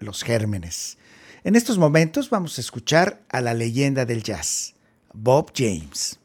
los gérmenes. En estos momentos vamos a escuchar a la leyenda del jazz, Bob James.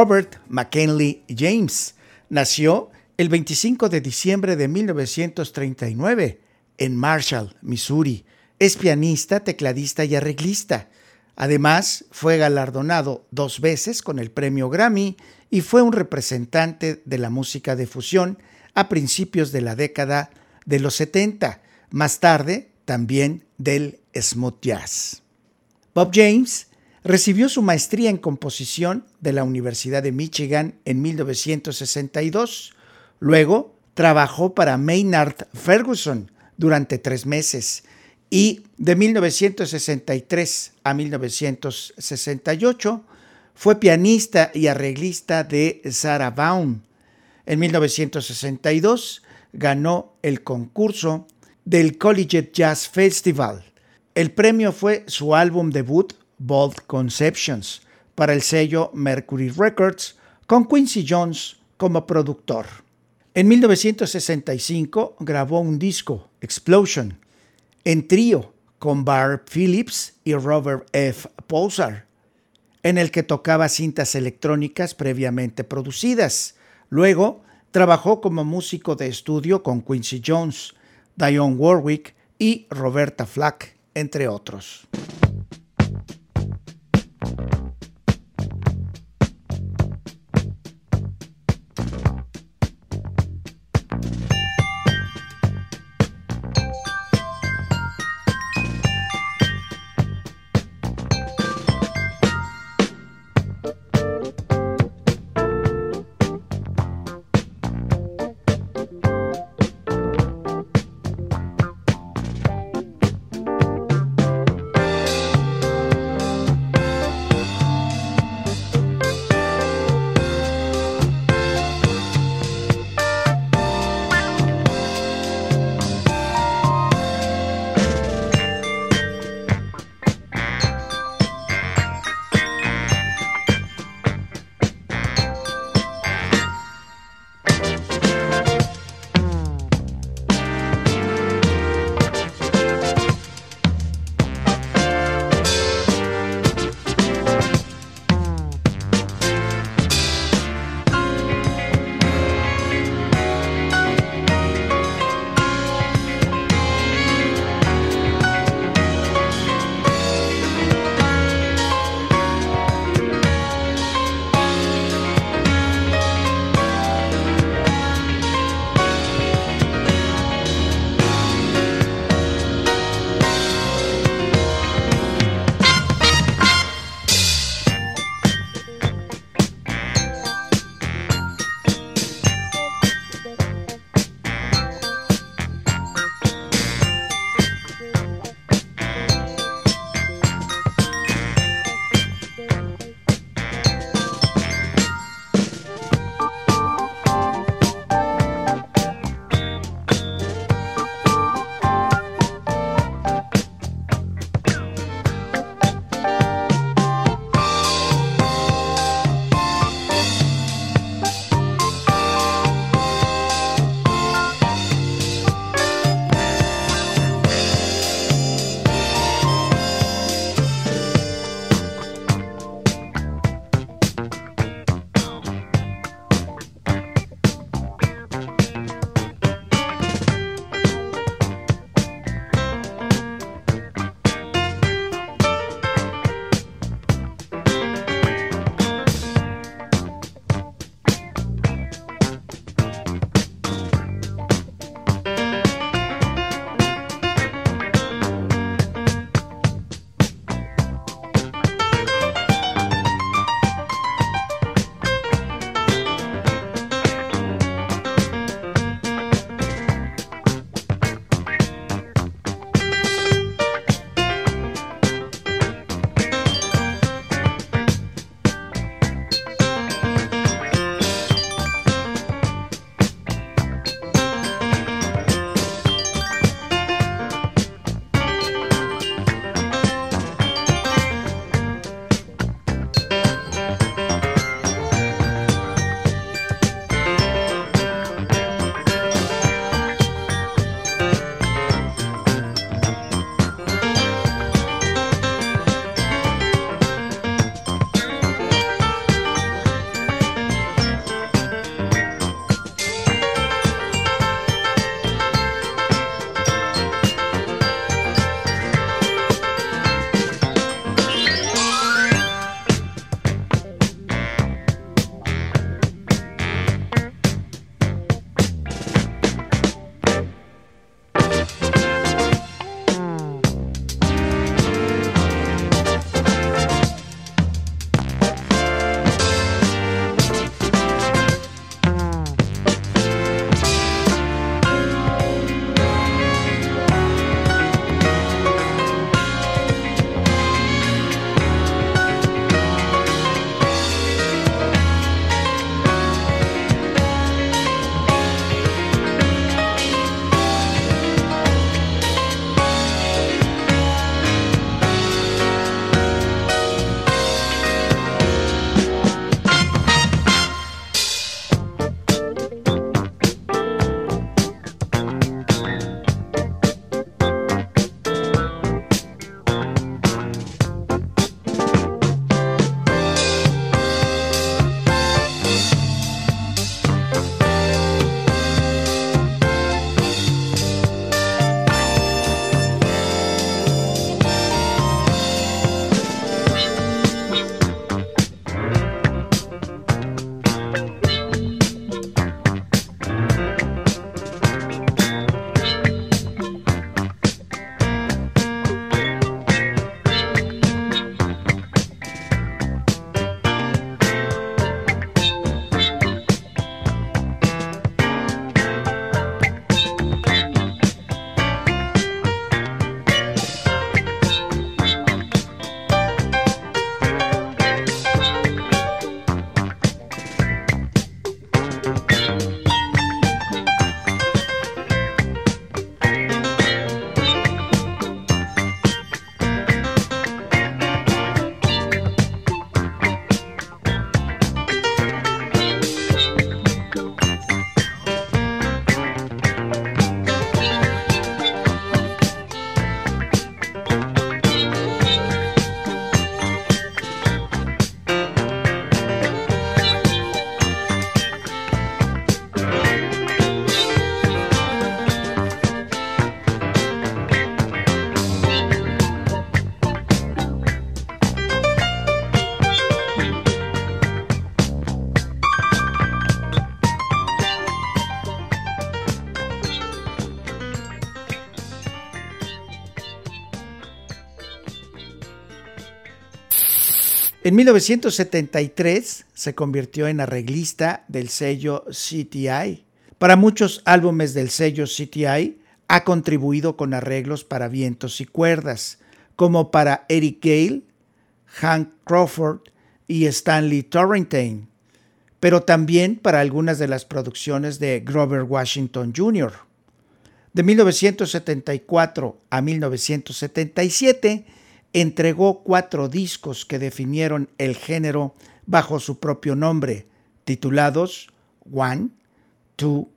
Robert McKinley James nació el 25 de diciembre de 1939 en Marshall, Missouri. Es pianista, tecladista y arreglista. Además, fue galardonado dos veces con el premio Grammy y fue un representante de la música de fusión a principios de la década de los 70, más tarde también del smooth jazz. Bob James recibió su maestría en composición de la Universidad de Michigan en 1962. Luego trabajó para Maynard Ferguson durante tres meses y de 1963 a 1968 fue pianista y arreglista de Sarah Vaughan. En 1962 ganó el concurso del Collegiate Jazz Festival. El premio fue su álbum debut, Bold Conceptions, para el sello Mercury Records, con Quincy Jones como productor. En 1965 grabó un disco, Explosion, en trío con Barb Phillips y Robert F. Pulsar, en el que tocaba cintas electrónicas previamente producidas. Luego trabajó como músico de estudio con Quincy Jones, Dionne Warwick y Roberta Flack, entre otros. En 1973 se convirtió en arreglista del sello CTI. Para muchos álbumes del sello CTI ha contribuido con arreglos para vientos y cuerdas, como para Eric Gale, Hank Crawford y Stanley Torrentine, pero también para algunas de las producciones de Grover Washington Jr. De 1974 a 1977 entregó cuatro discos que definieron el género bajo su propio nombre, titulados One, Two,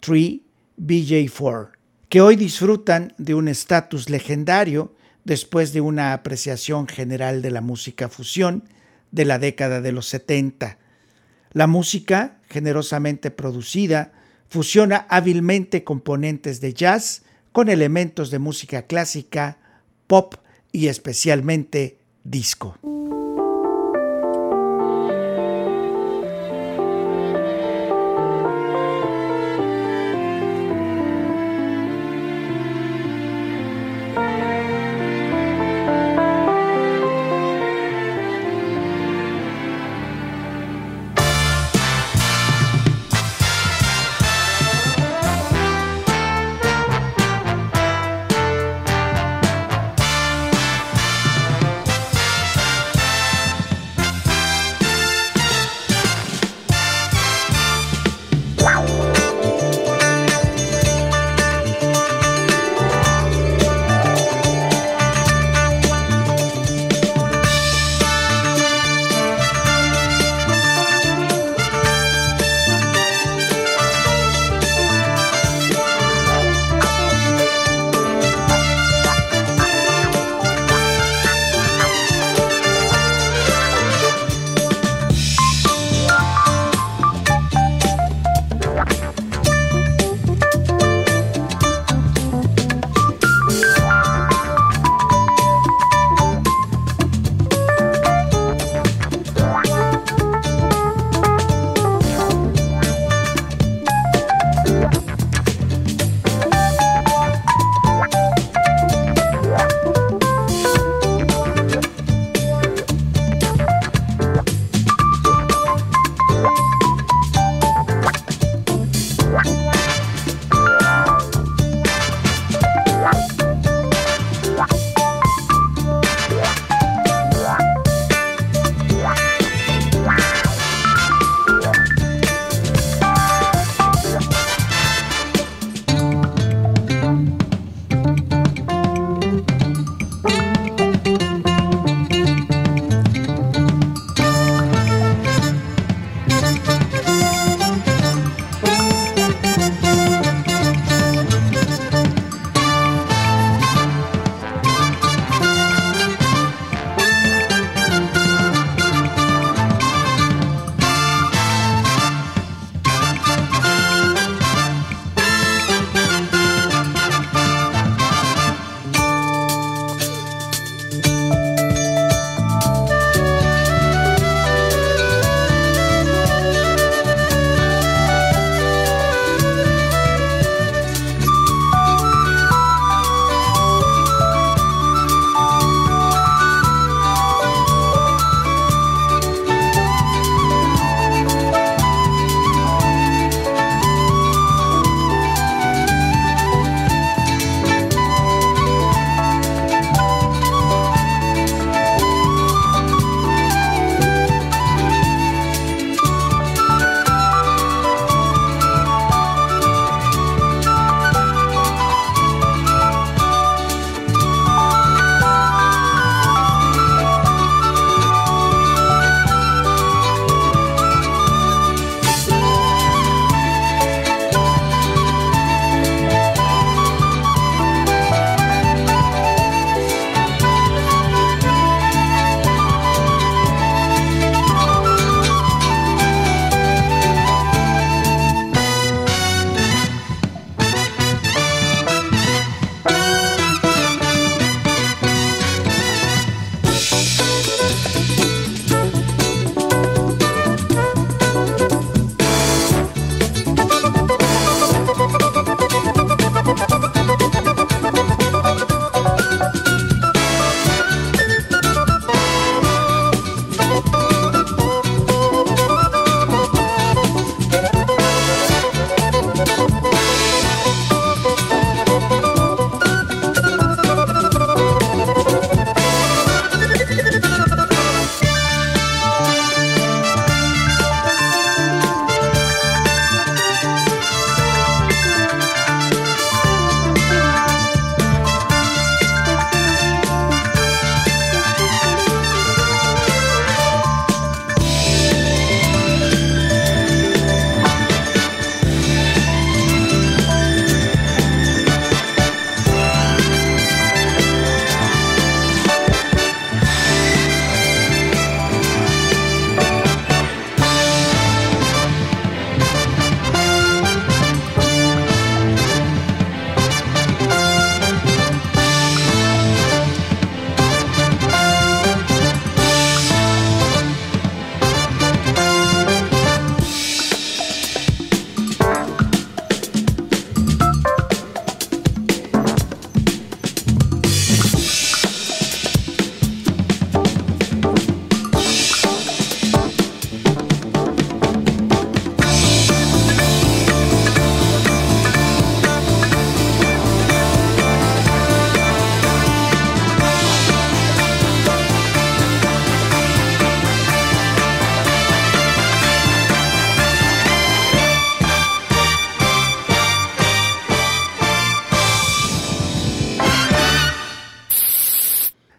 Three, BJ4, que hoy disfrutan de un estatus legendario después de una apreciación general de la música fusión de la década de los 70. La música, generosamente producida, fusiona hábilmente componentes de jazz con elementos de música clásica, pop y especialmente disco.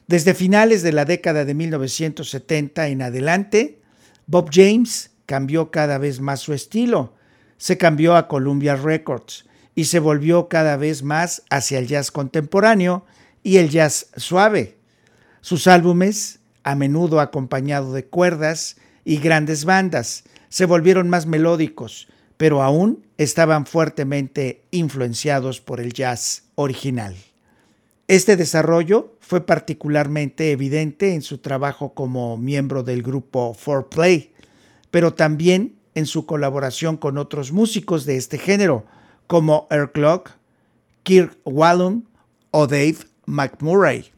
Desde finales de la década de 1970 en adelante, Bob James cambió cada vez más su estilo. Se cambió a Columbia Records y se volvió cada vez más hacia el jazz contemporáneo y el jazz suave. Sus álbumes, a menudo acompañado de cuerdas y grandes bandas, se volvieron más melódicos, pero aún estaban fuertemente influenciados por el jazz original. Este desarrollo fue particularmente evidente en su trabajo como miembro del grupo 4Play, pero también en su colaboración con otros músicos de este género, como Eric Clock, Kirk Wallum o Dave McMurray.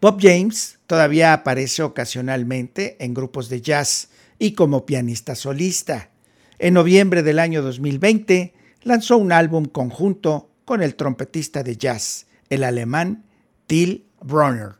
Bob James todavía aparece ocasionalmente en grupos de jazz y como pianista solista. En noviembre del año 2020 lanzó un álbum conjunto con el trompetista de jazz, el alemán Till Bronner.